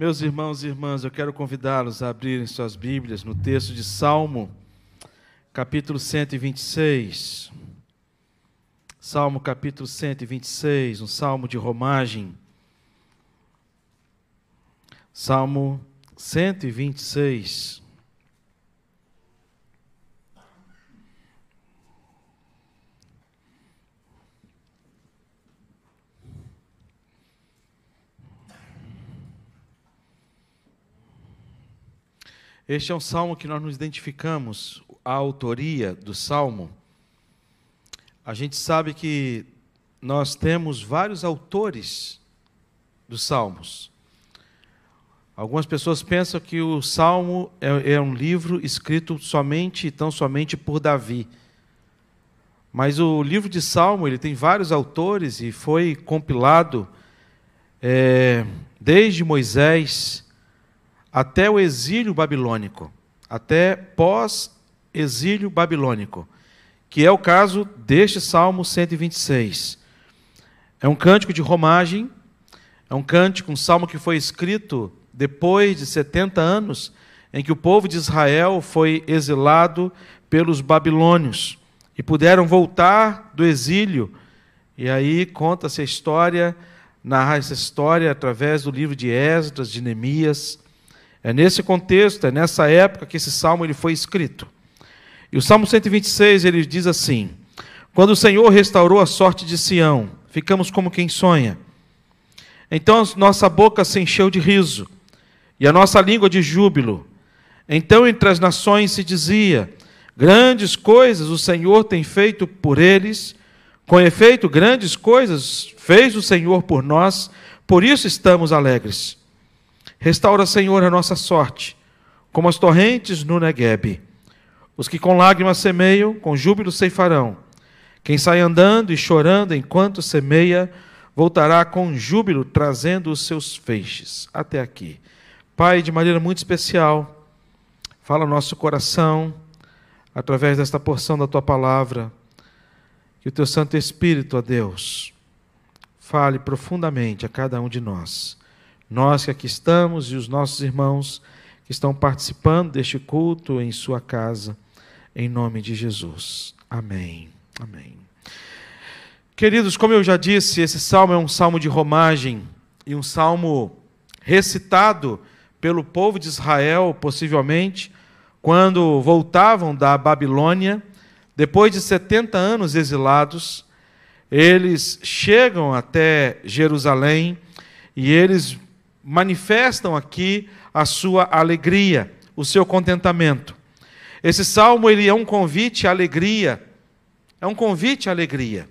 Meus irmãos e irmãs, eu quero convidá-los a abrirem suas Bíblias no texto de Salmo, capítulo 126. Salmo capítulo 126, um salmo de romagem. Salmo 126. Este é um salmo que nós nos identificamos, a autoria do salmo. A gente sabe que nós temos vários autores dos salmos. Algumas pessoas pensam que o salmo é, é um livro escrito somente e tão somente por Davi. Mas o livro de Salmo ele tem vários autores e foi compilado é, desde Moisés até o exílio babilônico, até pós-exílio babilônico, que é o caso deste Salmo 126. É um cântico de romagem, é um cântico, um salmo que foi escrito depois de 70 anos em que o povo de Israel foi exilado pelos babilônios e puderam voltar do exílio. E aí conta-se a história, narra essa história através do livro de Esdras, de Neemias, é nesse contexto, é nessa época que esse salmo ele foi escrito. E o Salmo 126 ele diz assim: Quando o Senhor restaurou a sorte de Sião, ficamos como quem sonha. Então nossa boca se encheu de riso e a nossa língua de júbilo. Então entre as nações se dizia: Grandes coisas o Senhor tem feito por eles. Com efeito, grandes coisas fez o Senhor por nós, por isso estamos alegres. Restaura, Senhor, a nossa sorte, como as torrentes no Negueb. Os que com lágrimas semeiam, com júbilo ceifarão. Quem sai andando e chorando enquanto semeia, voltará com júbilo, trazendo os seus feixes. Até aqui. Pai, de maneira muito especial, fala nosso coração, através desta porção da tua palavra, que o teu Santo Espírito, ó Deus, fale profundamente a cada um de nós nós que aqui estamos e os nossos irmãos que estão participando deste culto em sua casa, em nome de Jesus. Amém. Amém. Queridos, como eu já disse, esse salmo é um salmo de romagem e um salmo recitado pelo povo de Israel, possivelmente, quando voltavam da Babilônia, depois de 70 anos exilados, eles chegam até Jerusalém e eles manifestam aqui a sua alegria, o seu contentamento. Esse salmo ele é um convite à alegria. É um convite à alegria.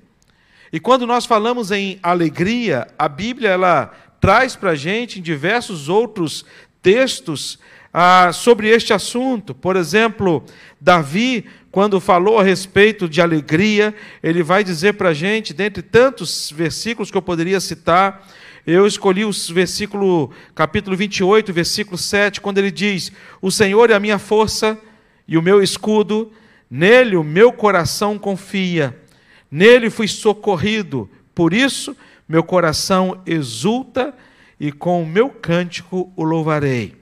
E quando nós falamos em alegria, a Bíblia ela traz para a gente em diversos outros textos ah, sobre este assunto. Por exemplo, Davi, quando falou a respeito de alegria, ele vai dizer para a gente, dentre tantos versículos que eu poderia citar, eu escolhi o versículo, capítulo 28, versículo 7, quando ele diz: O Senhor é a minha força e o meu escudo, nele o meu coração confia, nele fui socorrido, por isso meu coração exulta e com o meu cântico o louvarei.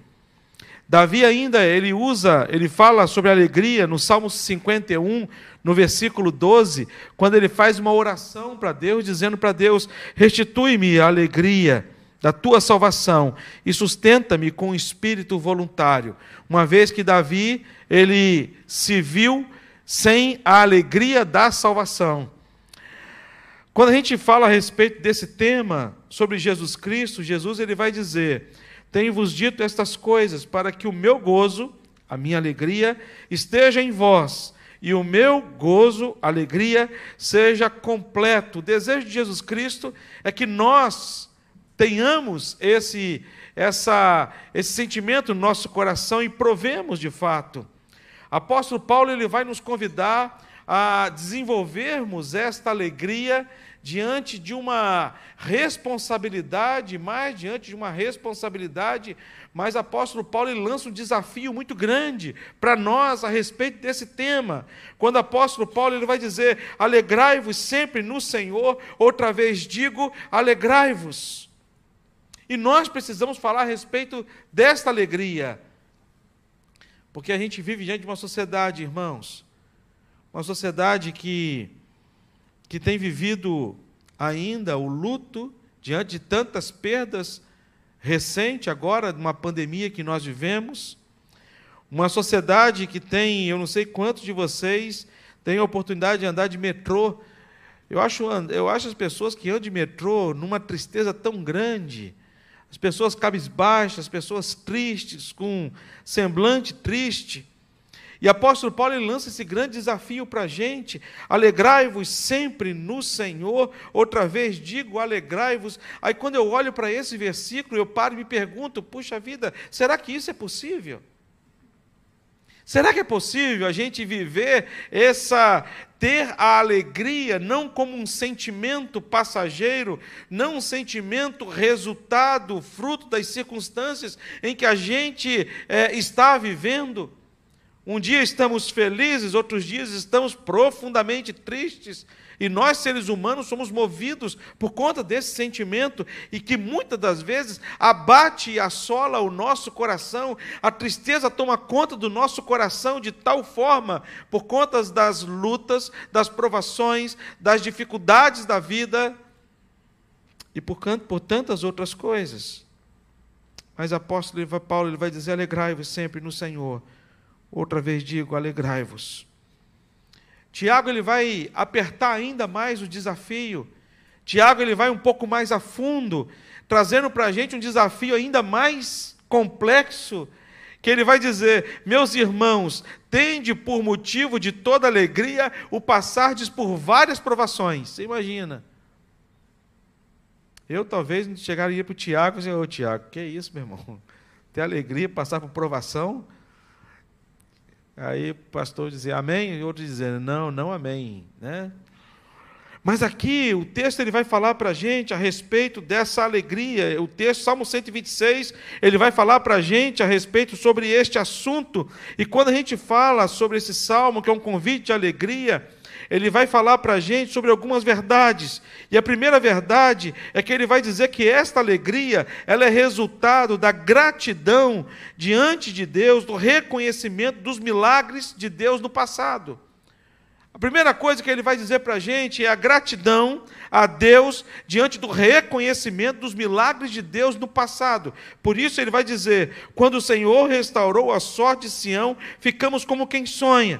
Davi ainda, ele usa, ele fala sobre alegria no Salmo 51, no versículo 12, quando ele faz uma oração para Deus, dizendo para Deus: Restitui-me a alegria da tua salvação e sustenta-me com espírito voluntário. Uma vez que Davi, ele se viu sem a alegria da salvação. Quando a gente fala a respeito desse tema sobre Jesus Cristo, Jesus ele vai dizer: Tenho-vos dito estas coisas para que o meu gozo, a minha alegria, esteja em vós e o meu gozo, alegria, seja completo. O desejo de Jesus Cristo é que nós tenhamos esse, essa, esse sentimento no nosso coração e provemos de fato. Apóstolo Paulo ele vai nos convidar a desenvolvermos esta alegria diante de uma responsabilidade, mais diante de uma responsabilidade, mas apóstolo Paulo lança um desafio muito grande para nós a respeito desse tema. Quando o apóstolo Paulo ele vai dizer: "Alegrai-vos sempre no Senhor", outra vez digo: "Alegrai-vos". E nós precisamos falar a respeito desta alegria. Porque a gente vive diante de uma sociedade, irmãos, uma sociedade que, que tem vivido ainda o luto diante de tantas perdas recente agora, de uma pandemia que nós vivemos. Uma sociedade que tem, eu não sei quantos de vocês têm a oportunidade de andar de metrô. Eu acho, eu acho as pessoas que andam de metrô numa tristeza tão grande. As pessoas cabisbaixas, as pessoas tristes, com semblante triste. E apóstolo Paulo ele lança esse grande desafio para a gente: alegrai-vos sempre no Senhor. Outra vez digo, alegrai-vos. Aí quando eu olho para esse versículo, eu paro e me pergunto: puxa vida, será que isso é possível? Será que é possível a gente viver essa ter a alegria não como um sentimento passageiro, não um sentimento resultado, fruto das circunstâncias em que a gente é, está vivendo? Um dia estamos felizes, outros dias estamos profundamente tristes. E nós, seres humanos, somos movidos por conta desse sentimento e que muitas das vezes abate e assola o nosso coração. A tristeza toma conta do nosso coração de tal forma, por conta das lutas, das provações, das dificuldades da vida e por, por tantas outras coisas. Mas apóstolo Paulo ele vai dizer: alegrai-vos sempre no Senhor. Outra vez digo, alegrai-vos. Tiago ele vai apertar ainda mais o desafio. Tiago ele vai um pouco mais a fundo, trazendo para a gente um desafio ainda mais complexo, que ele vai dizer: Meus irmãos, tende por motivo de toda alegria o passardes por várias provações. Você imagina. Eu talvez chegaria para o Tiago e dizer, ô Tiago, que é isso, meu irmão? Ter alegria, passar por provação? Aí o pastor dizia amém, e outro dizendo não, não amém. Né? Mas aqui o texto ele vai falar para a gente a respeito dessa alegria. O texto, Salmo 126, ele vai falar para a gente a respeito sobre este assunto. E quando a gente fala sobre esse salmo, que é um convite de alegria, ele vai falar para a gente sobre algumas verdades. E a primeira verdade é que ele vai dizer que esta alegria, ela é resultado da gratidão diante de Deus, do reconhecimento dos milagres de Deus no passado. A primeira coisa que ele vai dizer para a gente é a gratidão a Deus diante do reconhecimento dos milagres de Deus no passado. Por isso ele vai dizer: quando o Senhor restaurou a sorte de Sião, ficamos como quem sonha.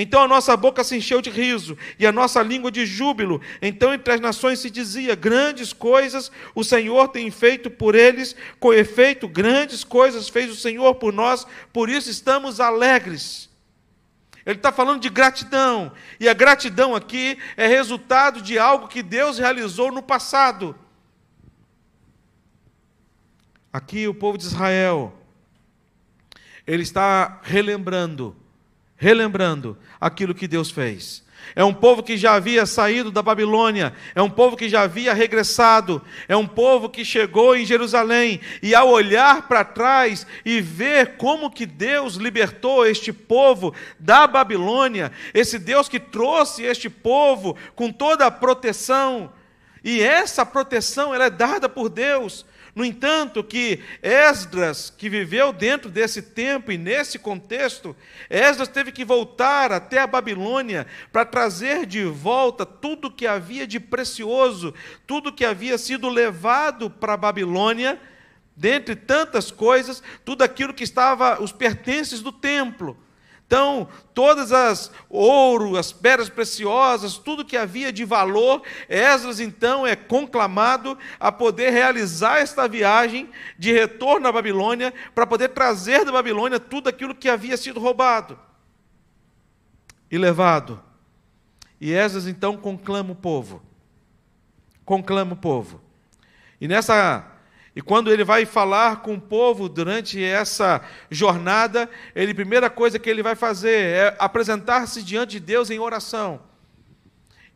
Então a nossa boca se encheu de riso e a nossa língua de júbilo. Então entre as nações se dizia: Grandes coisas o Senhor tem feito por eles, com efeito, grandes coisas fez o Senhor por nós, por isso estamos alegres. Ele está falando de gratidão, e a gratidão aqui é resultado de algo que Deus realizou no passado. Aqui o povo de Israel, ele está relembrando relembrando aquilo que Deus fez. É um povo que já havia saído da Babilônia, é um povo que já havia regressado, é um povo que chegou em Jerusalém e ao olhar para trás e ver como que Deus libertou este povo da Babilônia, esse Deus que trouxe este povo com toda a proteção, e essa proteção ela é dada por Deus. No entanto, que Esdras, que viveu dentro desse tempo e nesse contexto, Esdras teve que voltar até a Babilônia para trazer de volta tudo que havia de precioso, tudo que havia sido levado para a Babilônia, dentre tantas coisas, tudo aquilo que estava, os pertences do templo. Então, todas as ouro, as pedras preciosas, tudo que havia de valor, Esdras então é conclamado a poder realizar esta viagem de retorno à Babilônia, para poder trazer da Babilônia tudo aquilo que havia sido roubado e levado. E Esdras então conclama o povo. Conclama o povo. E nessa e quando ele vai falar com o povo durante essa jornada, ele, a primeira coisa que ele vai fazer é apresentar-se diante de Deus em oração.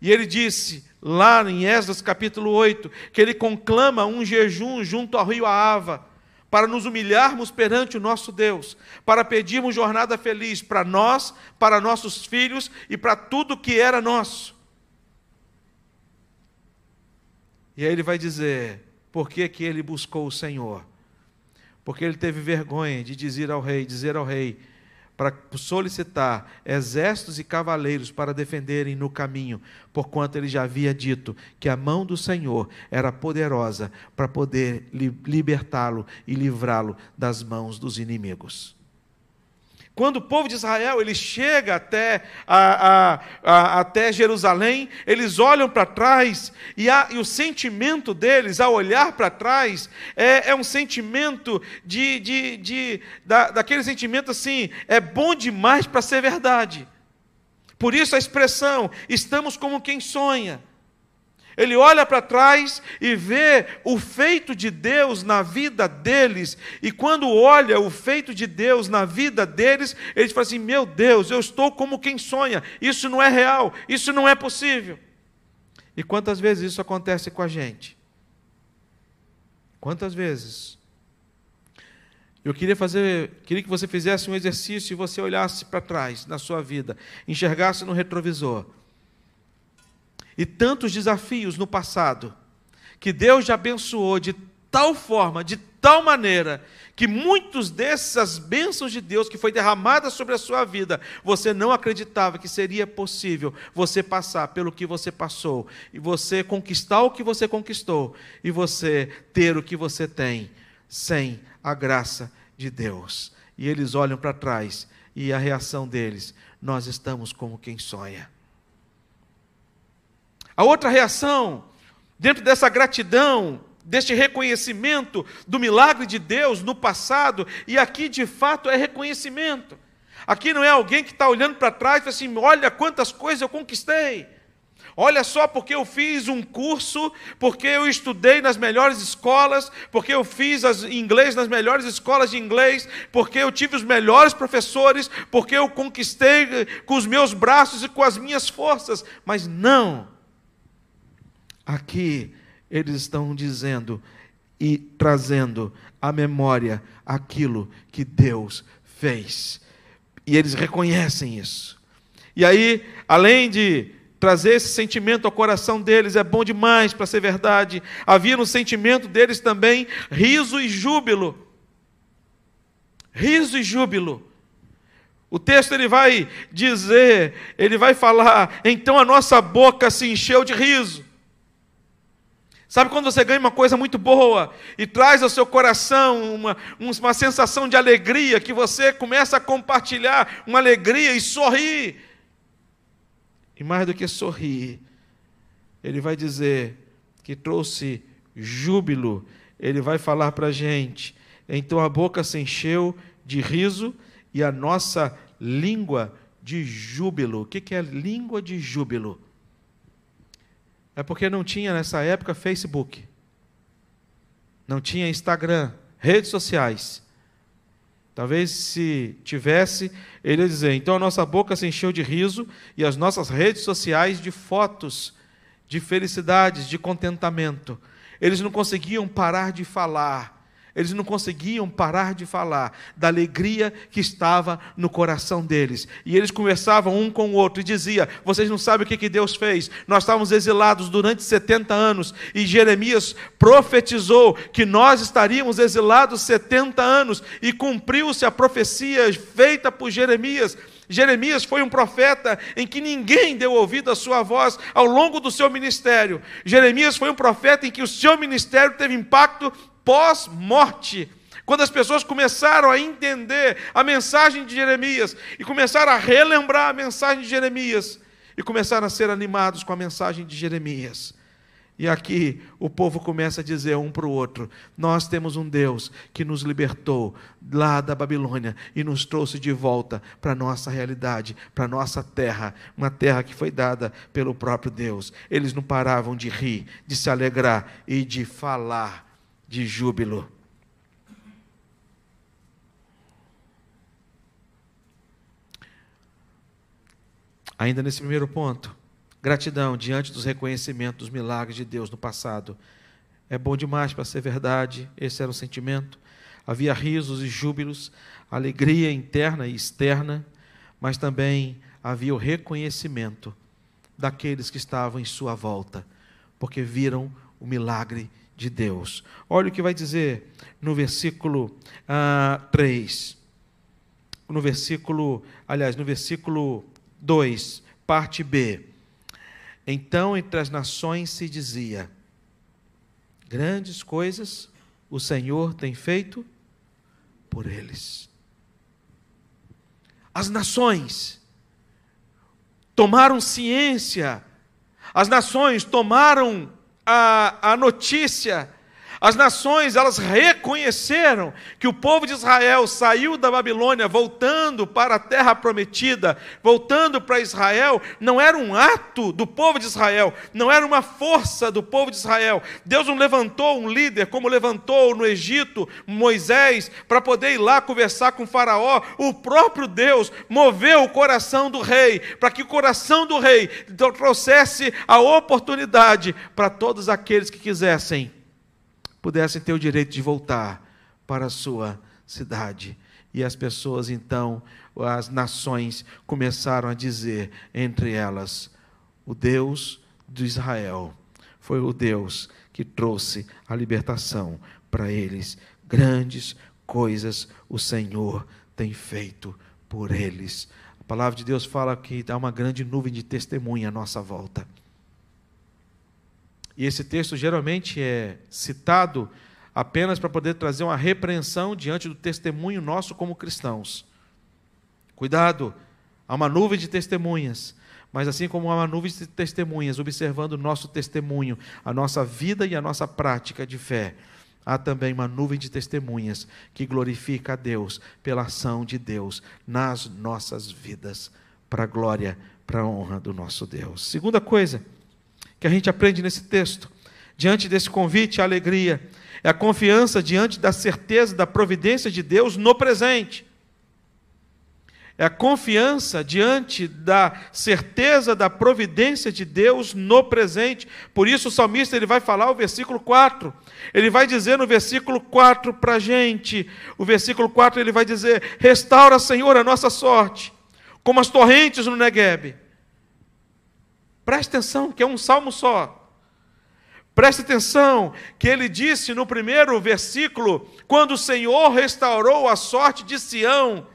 E ele disse, lá em Esdras capítulo 8, que ele conclama um jejum junto ao rio Aava, para nos humilharmos perante o nosso Deus, para pedirmos jornada feliz para nós, para nossos filhos e para tudo que era nosso. E aí ele vai dizer: por que, que ele buscou o Senhor. Porque ele teve vergonha de dizer ao rei, dizer ao rei, para solicitar exércitos e cavaleiros para defenderem no caminho, porquanto ele já havia dito que a mão do Senhor era poderosa para poder libertá-lo e livrá-lo das mãos dos inimigos. Quando o povo de Israel ele chega até, a, a, a, até Jerusalém, eles olham para trás e, e, o sentimento deles, ao olhar para trás, é, é, um sentimento de, de, de da, daquele sentimento assim, é bom demais para ser verdade. Por isso a expressão, estamos como quem sonha. Ele olha para trás e vê o feito de Deus na vida deles, e quando olha o feito de Deus na vida deles, eles falam assim: Meu Deus, eu estou como quem sonha, isso não é real, isso não é possível. E quantas vezes isso acontece com a gente? Quantas vezes? Eu queria fazer, queria que você fizesse um exercício e você olhasse para trás na sua vida, enxergasse no retrovisor e tantos desafios no passado, que Deus já abençoou de tal forma, de tal maneira, que muitos dessas bênçãos de Deus que foi derramada sobre a sua vida, você não acreditava que seria possível você passar pelo que você passou, e você conquistar o que você conquistou, e você ter o que você tem, sem a graça de Deus. E eles olham para trás, e a reação deles, nós estamos como quem sonha. A outra reação, dentro dessa gratidão, deste reconhecimento do milagre de Deus no passado, e aqui de fato é reconhecimento. Aqui não é alguém que está olhando para trás e fala assim: olha quantas coisas eu conquistei. Olha só, porque eu fiz um curso, porque eu estudei nas melhores escolas, porque eu fiz as, inglês nas melhores escolas de inglês, porque eu tive os melhores professores, porque eu conquistei com os meus braços e com as minhas forças. Mas não, Aqui eles estão dizendo e trazendo à memória aquilo que Deus fez. E eles reconhecem isso. E aí, além de trazer esse sentimento ao coração deles, é bom demais para ser verdade, havia no sentimento deles também riso e júbilo. Riso e júbilo. O texto ele vai dizer, ele vai falar, então a nossa boca se encheu de riso. Sabe quando você ganha uma coisa muito boa e traz ao seu coração uma, uma sensação de alegria, que você começa a compartilhar uma alegria e sorrir? E mais do que sorrir, ele vai dizer que trouxe júbilo, ele vai falar para a gente. Então a boca se encheu de riso e a nossa língua de júbilo. O que é língua de júbilo? É porque não tinha nessa época Facebook, não tinha Instagram, redes sociais. Talvez se tivesse, ele ia dizer: então a nossa boca se encheu de riso e as nossas redes sociais de fotos de felicidades, de contentamento. Eles não conseguiam parar de falar eles não conseguiam parar de falar da alegria que estava no coração deles. E eles conversavam um com o outro e dizia: "Vocês não sabem o que que Deus fez? Nós estávamos exilados durante 70 anos e Jeremias profetizou que nós estaríamos exilados 70 anos e cumpriu-se a profecia feita por Jeremias." Jeremias foi um profeta em que ninguém deu ouvido à sua voz ao longo do seu ministério. Jeremias foi um profeta em que o seu ministério teve impacto pós-morte. Quando as pessoas começaram a entender a mensagem de Jeremias e começaram a relembrar a mensagem de Jeremias e começaram a ser animados com a mensagem de Jeremias. E aqui o povo começa a dizer um para o outro: Nós temos um Deus que nos libertou lá da Babilônia e nos trouxe de volta para a nossa realidade, para a nossa terra, uma terra que foi dada pelo próprio Deus. Eles não paravam de rir, de se alegrar e de falar de júbilo. Ainda nesse primeiro ponto, gratidão diante dos reconhecimentos dos milagres de Deus no passado. É bom demais para ser verdade, esse era o sentimento. Havia risos e júbilos, alegria interna e externa, mas também havia o reconhecimento daqueles que estavam em sua volta, porque viram o milagre de Deus. Olha o que vai dizer no versículo ah, 3. No versículo, aliás, no versículo 2, parte B. Então entre as nações se dizia: Grandes coisas o Senhor tem feito por eles. As nações tomaram ciência, as nações tomaram a, a notícia as nações, elas reconheceram que o povo de Israel saiu da Babilônia voltando para a terra prometida, voltando para Israel, não era um ato do povo de Israel, não era uma força do povo de Israel. Deus não levantou um líder como levantou no Egito Moisés para poder ir lá conversar com Faraó. O próprio Deus moveu o coração do rei para que o coração do rei trouxesse a oportunidade para todos aqueles que quisessem pudessem ter o direito de voltar para a sua cidade. E as pessoas então, as nações, começaram a dizer entre elas: o Deus de Israel foi o Deus que trouxe a libertação para eles. Grandes coisas o Senhor tem feito por eles. A palavra de Deus fala que dá uma grande nuvem de testemunha à nossa volta. E esse texto geralmente é citado apenas para poder trazer uma repreensão diante do testemunho nosso como cristãos. Cuidado, há uma nuvem de testemunhas, mas assim como há uma nuvem de testemunhas observando o nosso testemunho, a nossa vida e a nossa prática de fé, há também uma nuvem de testemunhas que glorifica a Deus pela ação de Deus nas nossas vidas, para a glória, para a honra do nosso Deus. Segunda coisa, que a gente aprende nesse texto, diante desse convite à alegria, é a confiança diante da certeza da providência de Deus no presente. É a confiança diante da certeza da providência de Deus no presente. Por isso o salmista ele vai falar o versículo 4. Ele vai dizer no versículo 4 para a gente, o versículo 4 ele vai dizer: Restaura, Senhor, a nossa sorte, como as torrentes no Negueb. Preste atenção, que é um salmo só. Preste atenção que ele disse no primeiro versículo, quando o Senhor restaurou a sorte de Sião.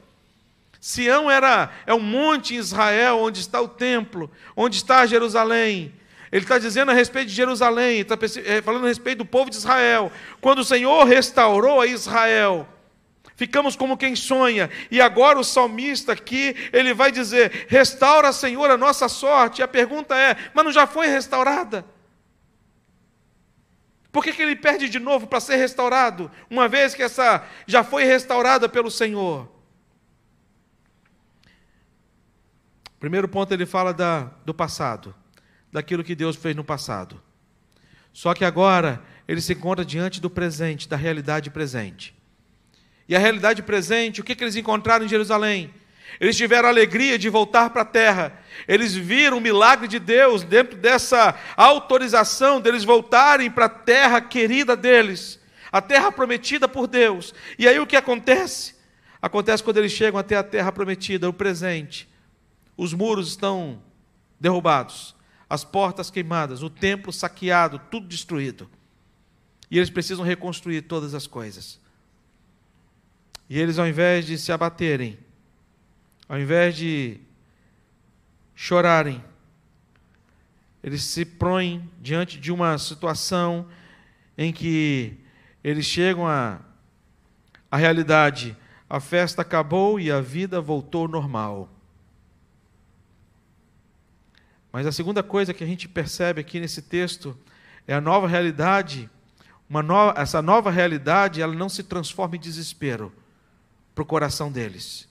Sião era é um monte em Israel onde está o templo, onde está Jerusalém. Ele está dizendo a respeito de Jerusalém, está é, falando a respeito do povo de Israel. Quando o Senhor restaurou a Israel, ficamos como quem sonha. E agora o salmista aqui, ele vai dizer: restaura, Senhor, a nossa sorte. E a pergunta é: mas não já foi restaurada? Por que, que ele perde de novo para ser restaurado, uma vez que essa já foi restaurada pelo Senhor? Primeiro ponto, ele fala da, do passado, daquilo que Deus fez no passado. Só que agora ele se encontra diante do presente, da realidade presente e a realidade presente, o que, que eles encontraram em Jerusalém? Eles tiveram a alegria de voltar para a terra. Eles viram o milagre de Deus dentro dessa autorização deles voltarem para a terra querida deles, a terra prometida por Deus. E aí o que acontece? Acontece quando eles chegam até a terra prometida, o presente. Os muros estão derrubados, as portas queimadas, o templo saqueado, tudo destruído. E eles precisam reconstruir todas as coisas. E eles, ao invés de se abaterem, ao invés de chorarem, eles se põem diante de uma situação em que eles chegam à a, a realidade: a festa acabou e a vida voltou ao normal. Mas a segunda coisa que a gente percebe aqui nesse texto é a nova realidade. Uma essa nova realidade ela não se transforma em desespero para o coração deles.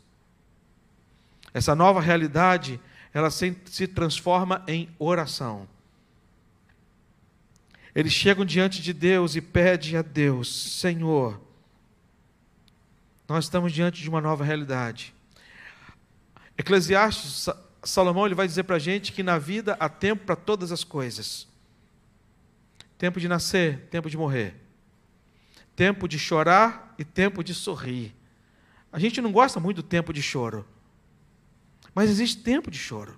Essa nova realidade, ela se, se transforma em oração. Eles chegam diante de Deus e pedem a Deus: Senhor, nós estamos diante de uma nova realidade. Eclesiastes, Salomão, ele vai dizer para a gente que na vida há tempo para todas as coisas: tempo de nascer, tempo de morrer, tempo de chorar e tempo de sorrir, a gente não gosta muito do tempo de choro. Mas existe tempo de choro.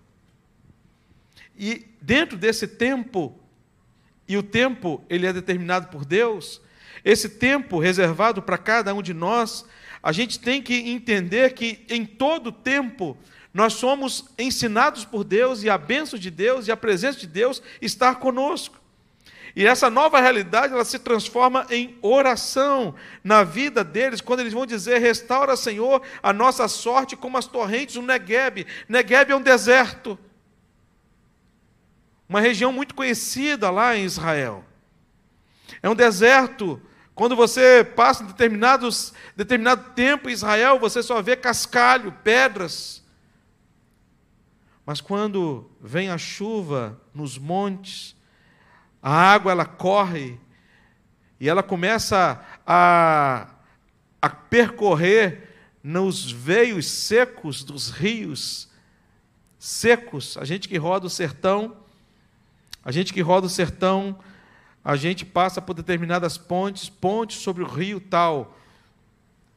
E dentro desse tempo, e o tempo ele é determinado por Deus, esse tempo reservado para cada um de nós, a gente tem que entender que em todo tempo nós somos ensinados por Deus e a bênção de Deus e a presença de Deus está conosco. E essa nova realidade, ela se transforma em oração na vida deles, quando eles vão dizer: "Restaura, Senhor, a nossa sorte como as torrentes do Negueb". Negueb é um deserto. Uma região muito conhecida lá em Israel. É um deserto. Quando você passa determinados, determinado tempo em Israel, você só vê cascalho, pedras. Mas quando vem a chuva nos montes, a água ela corre e ela começa a, a percorrer nos veios secos dos rios secos. A gente que roda o sertão, a gente que roda o sertão, a gente passa por determinadas pontes, pontes sobre o rio tal.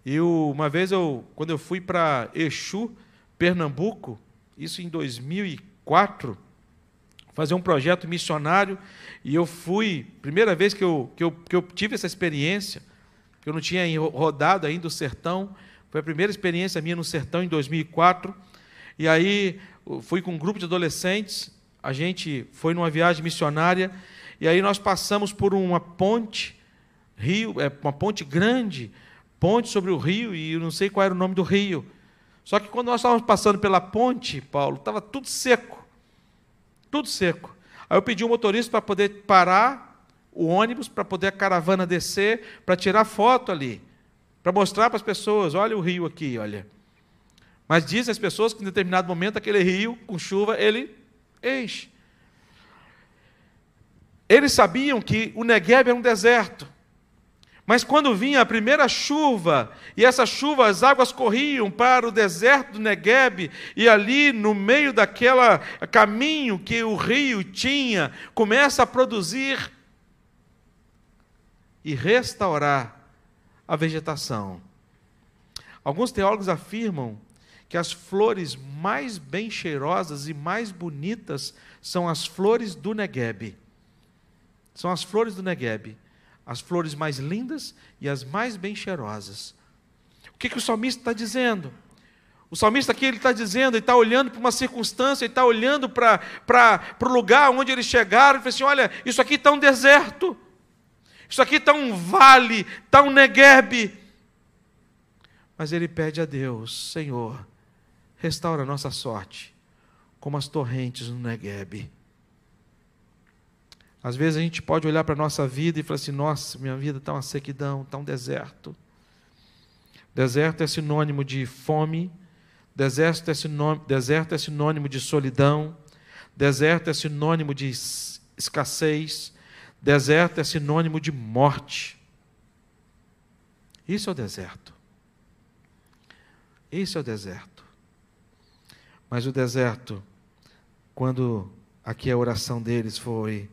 E uma vez eu, quando eu fui para Exu, Pernambuco, isso em 2004, fazer um projeto missionário, e eu fui, primeira vez que eu, que eu, que eu tive essa experiência, que eu não tinha rodado ainda o sertão, foi a primeira experiência minha no sertão em 2004, e aí fui com um grupo de adolescentes, a gente foi numa viagem missionária, e aí nós passamos por uma ponte, rio, é, uma ponte grande, ponte sobre o rio, e eu não sei qual era o nome do rio, só que quando nós estávamos passando pela ponte, Paulo, estava tudo seco. Tudo seco. Aí eu pedi um motorista para poder parar o ônibus, para poder a caravana descer, para tirar foto ali, para mostrar para as pessoas: olha o rio aqui, olha. Mas dizem as pessoas que em determinado momento aquele rio, com chuva, ele enche. Eles sabiam que o Negueb era um deserto. Mas quando vinha a primeira chuva, e essa chuva, as águas corriam para o deserto do Negueb, e ali no meio daquele caminho que o rio tinha, começa a produzir e restaurar a vegetação. Alguns teólogos afirmam que as flores mais bem cheirosas e mais bonitas são as flores do Negueb. São as flores do Negueb as flores mais lindas e as mais bem cheirosas. O que, que o salmista está dizendo? O salmista aqui ele está dizendo, ele está olhando para uma circunstância, ele está olhando para, para, para o lugar onde eles chegaram, e fala assim: olha, isso aqui está um deserto, isso aqui está um vale, está um neguebe. Mas ele pede a Deus, Senhor, restaura a nossa sorte, como as torrentes no neguebe. Às vezes a gente pode olhar para a nossa vida e falar assim: nossa, minha vida está uma sequidão, está um deserto. Deserto é sinônimo de fome, deserto é sinônimo, deserto é sinônimo de solidão, deserto é sinônimo de escassez, deserto é sinônimo de morte. Isso é o deserto. Isso é o deserto. Mas o deserto, quando aqui a oração deles foi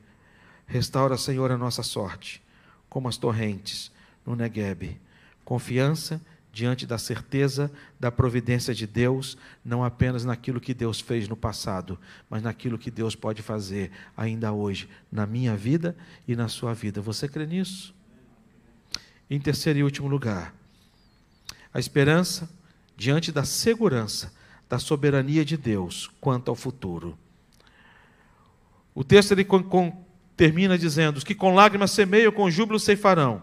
Restaura, Senhor, a nossa sorte, como as torrentes no Negueb. Confiança diante da certeza da providência de Deus, não apenas naquilo que Deus fez no passado, mas naquilo que Deus pode fazer ainda hoje, na minha vida e na sua vida. Você crê nisso? Em terceiro e último lugar, a esperança diante da segurança da soberania de Deus quanto ao futuro. O texto ele termina dizendo: Os que com lágrimas semeiam, com júbilo ceifarão.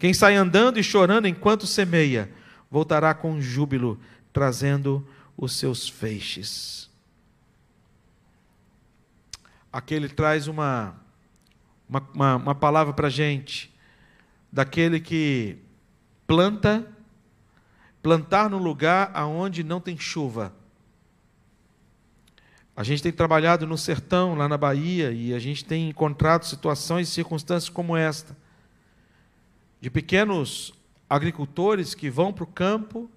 Quem sai andando e chorando enquanto semeia, voltará com júbilo, trazendo os seus feixes. Aqui ele traz uma, uma, uma, uma palavra para a gente, daquele que planta, plantar no lugar aonde não tem chuva a gente tem trabalhado no sertão, lá na Bahia, e a gente tem encontrado situações e circunstâncias como esta, de pequenos agricultores que vão para o campo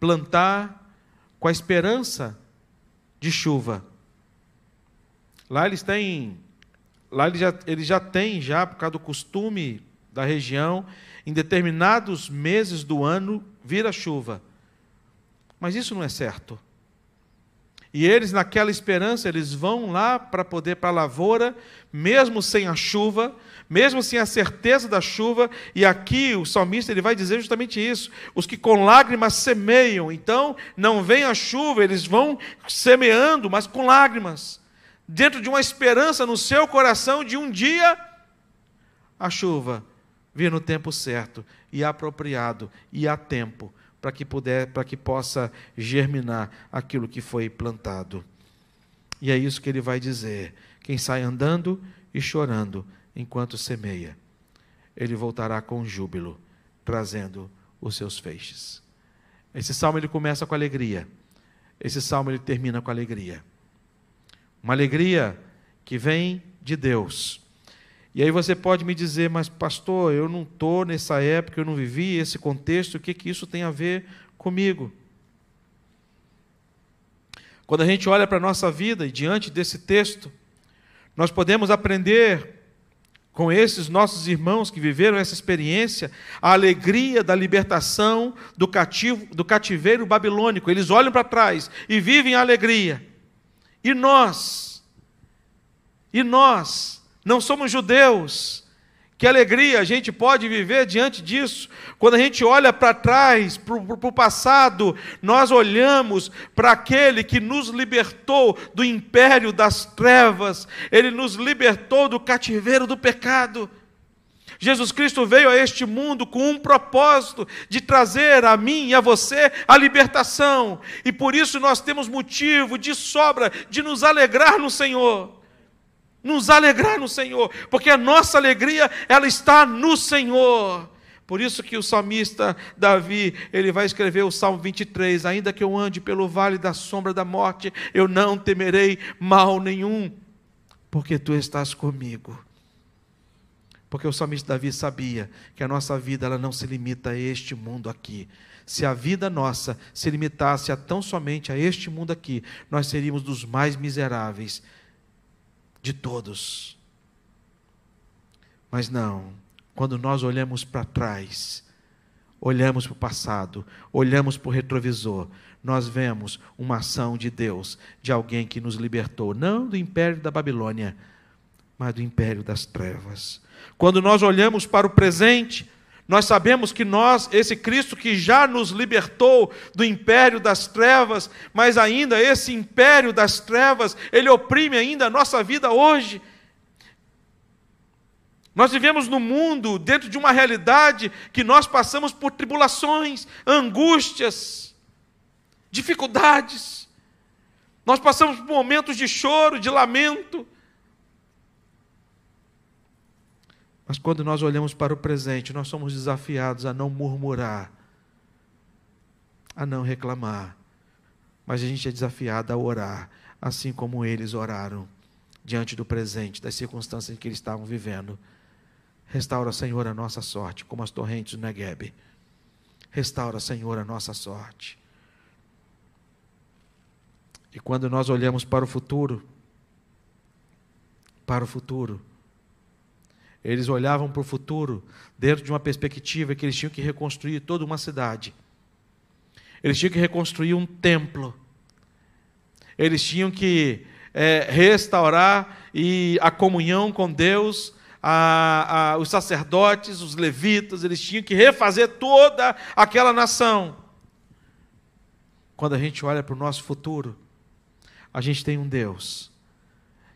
plantar com a esperança de chuva. Lá eles têm, lá eles já, eles já têm, já por causa do costume da região, em determinados meses do ano vira chuva. Mas isso não é certo. E eles, naquela esperança, eles vão lá para poder para a lavoura, mesmo sem a chuva, mesmo sem a certeza da chuva, e aqui o salmista ele vai dizer justamente isso: os que com lágrimas semeiam, então não vem a chuva, eles vão semeando, mas com lágrimas, dentro de uma esperança no seu coração de um dia a chuva vir no tempo certo e apropriado e a tempo para que puder, para que possa germinar aquilo que foi plantado. E é isso que ele vai dizer: quem sai andando e chorando enquanto semeia, ele voltará com júbilo, trazendo os seus feixes. Esse salmo ele começa com alegria. Esse salmo ele termina com alegria. Uma alegria que vem de Deus. E aí você pode me dizer, mas pastor, eu não estou nessa época, eu não vivi esse contexto, o que, que isso tem a ver comigo? Quando a gente olha para a nossa vida e diante desse texto, nós podemos aprender com esses nossos irmãos que viveram essa experiência, a alegria da libertação do, cativo, do cativeiro babilônico. Eles olham para trás e vivem a alegria. E nós? E nós? Não somos judeus? Que alegria a gente pode viver diante disso. Quando a gente olha para trás, para o passado, nós olhamos para aquele que nos libertou do império das trevas, ele nos libertou do cativeiro do pecado. Jesus Cristo veio a este mundo com um propósito de trazer a mim e a você a libertação, e por isso nós temos motivo de sobra de nos alegrar no Senhor nos alegrar no Senhor, porque a nossa alegria ela está no Senhor. Por isso que o salmista Davi, ele vai escrever o Salmo 23, ainda que eu ande pelo vale da sombra da morte, eu não temerei mal nenhum, porque tu estás comigo. Porque o salmista Davi sabia que a nossa vida ela não se limita a este mundo aqui. Se a vida nossa se limitasse a tão somente a este mundo aqui, nós seríamos dos mais miseráveis de todos. Mas não, quando nós olhamos para trás, olhamos para o passado, olhamos para o retrovisor, nós vemos uma ação de Deus, de alguém que nos libertou, não do império da Babilônia, mas do império das trevas. Quando nós olhamos para o presente, nós sabemos que nós, esse Cristo que já nos libertou do império das trevas, mas ainda esse império das trevas, ele oprime ainda a nossa vida hoje. Nós vivemos no mundo dentro de uma realidade que nós passamos por tribulações, angústias, dificuldades. Nós passamos por momentos de choro, de lamento. Mas quando nós olhamos para o presente, nós somos desafiados a não murmurar, a não reclamar. Mas a gente é desafiado a orar, assim como eles oraram diante do presente, das circunstâncias em que eles estavam vivendo. Restaura, Senhor, a nossa sorte, como as torrentes do Negueb. Restaura, Senhor, a nossa sorte. E quando nós olhamos para o futuro, para o futuro, eles olhavam para o futuro dentro de uma perspectiva que eles tinham que reconstruir toda uma cidade. Eles tinham que reconstruir um templo. Eles tinham que é, restaurar e a comunhão com Deus, a, a, os sacerdotes, os levitas, eles tinham que refazer toda aquela nação. Quando a gente olha para o nosso futuro, a gente tem um Deus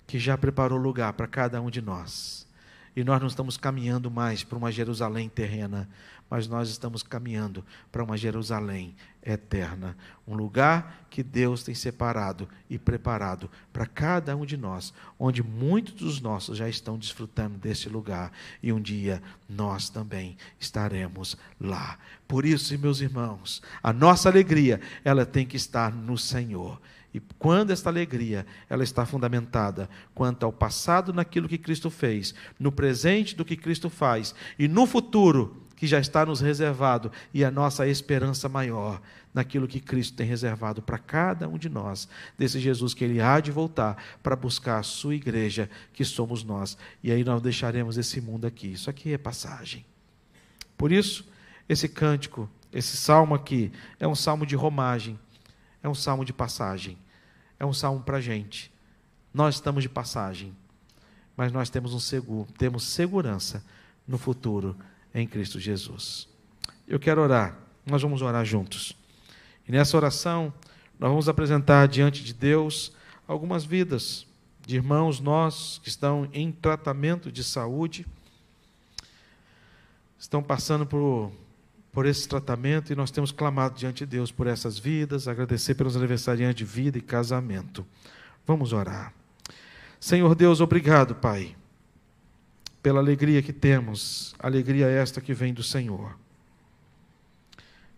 que já preparou lugar para cada um de nós. E nós não estamos caminhando mais para uma Jerusalém terrena, mas nós estamos caminhando para uma Jerusalém eterna. Um lugar que Deus tem separado e preparado para cada um de nós, onde muitos dos nossos já estão desfrutando desse lugar. E um dia nós também estaremos lá. Por isso, meus irmãos, a nossa alegria, ela tem que estar no Senhor. E quando esta alegria ela está fundamentada quanto ao passado naquilo que Cristo fez, no presente do que Cristo faz e no futuro que já está nos reservado e a nossa esperança maior naquilo que Cristo tem reservado para cada um de nós, desse Jesus que ele há de voltar para buscar a sua igreja, que somos nós. E aí nós deixaremos esse mundo aqui. Isso aqui é passagem. Por isso, esse cântico, esse salmo aqui é um salmo de romagem é um salmo de passagem. é um salmo para a gente. Nós estamos de passagem, mas nós temos um seguro, temos segurança no futuro em Cristo Jesus. Eu quero orar, nós vamos orar juntos. E nessa oração, nós vamos apresentar diante de Deus algumas vidas de irmãos nossos que estão em tratamento de saúde, estão passando por, por esse tratamento e nós temos clamado diante de Deus por essas vidas, agradecer pelos aniversariantes de vida e casamento. Vamos orar. Senhor Deus, obrigado, Pai, pela alegria que temos, alegria esta que vem do Senhor.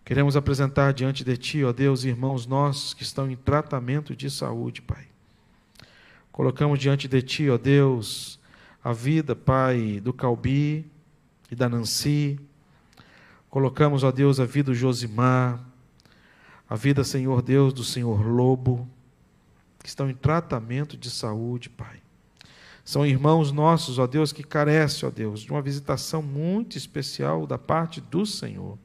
Queremos apresentar diante de Ti, ó Deus, irmãos nossos que estão em tratamento de saúde, Pai. Colocamos diante de Ti, ó Deus, a vida, Pai, do Calbi e da Nancy. Colocamos, ó Deus, a vida do Josimar, a vida, Senhor Deus, do Senhor Lobo, que estão em tratamento de saúde, Pai. São irmãos nossos, ó Deus, que carecem, ó Deus, de uma visitação muito especial da parte do Senhor.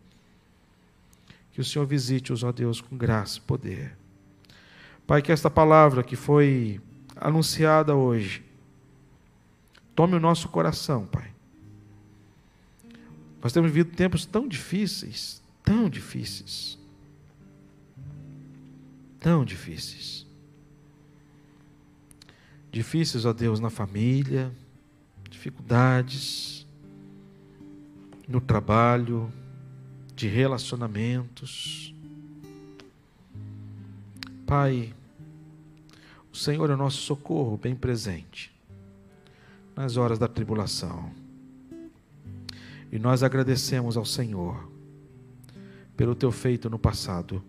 Que o Senhor visite-os, ó Deus, com graça e poder. Pai, que esta palavra que foi anunciada hoje, tome o nosso coração, Pai. Nós temos vivido tempos tão difíceis, tão difíceis, tão difíceis. Difíceis, ó Deus, na família, dificuldades no trabalho, de relacionamentos. Pai, o Senhor é o nosso socorro bem presente nas horas da tribulação. E nós agradecemos ao Senhor pelo teu feito no passado.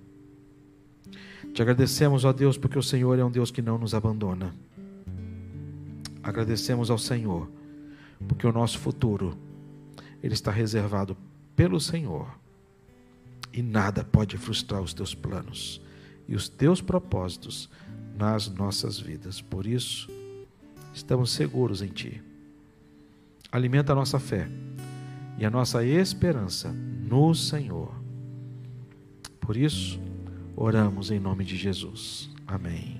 Te agradecemos, ó Deus, porque o Senhor é um Deus que não nos abandona. Agradecemos ao Senhor, porque o nosso futuro ele está reservado pelo Senhor. E nada pode frustrar os teus planos e os teus propósitos nas nossas vidas. Por isso, estamos seguros em Ti. Alimenta a nossa fé e a nossa esperança no Senhor. Por isso, oramos em nome de Jesus. Amém.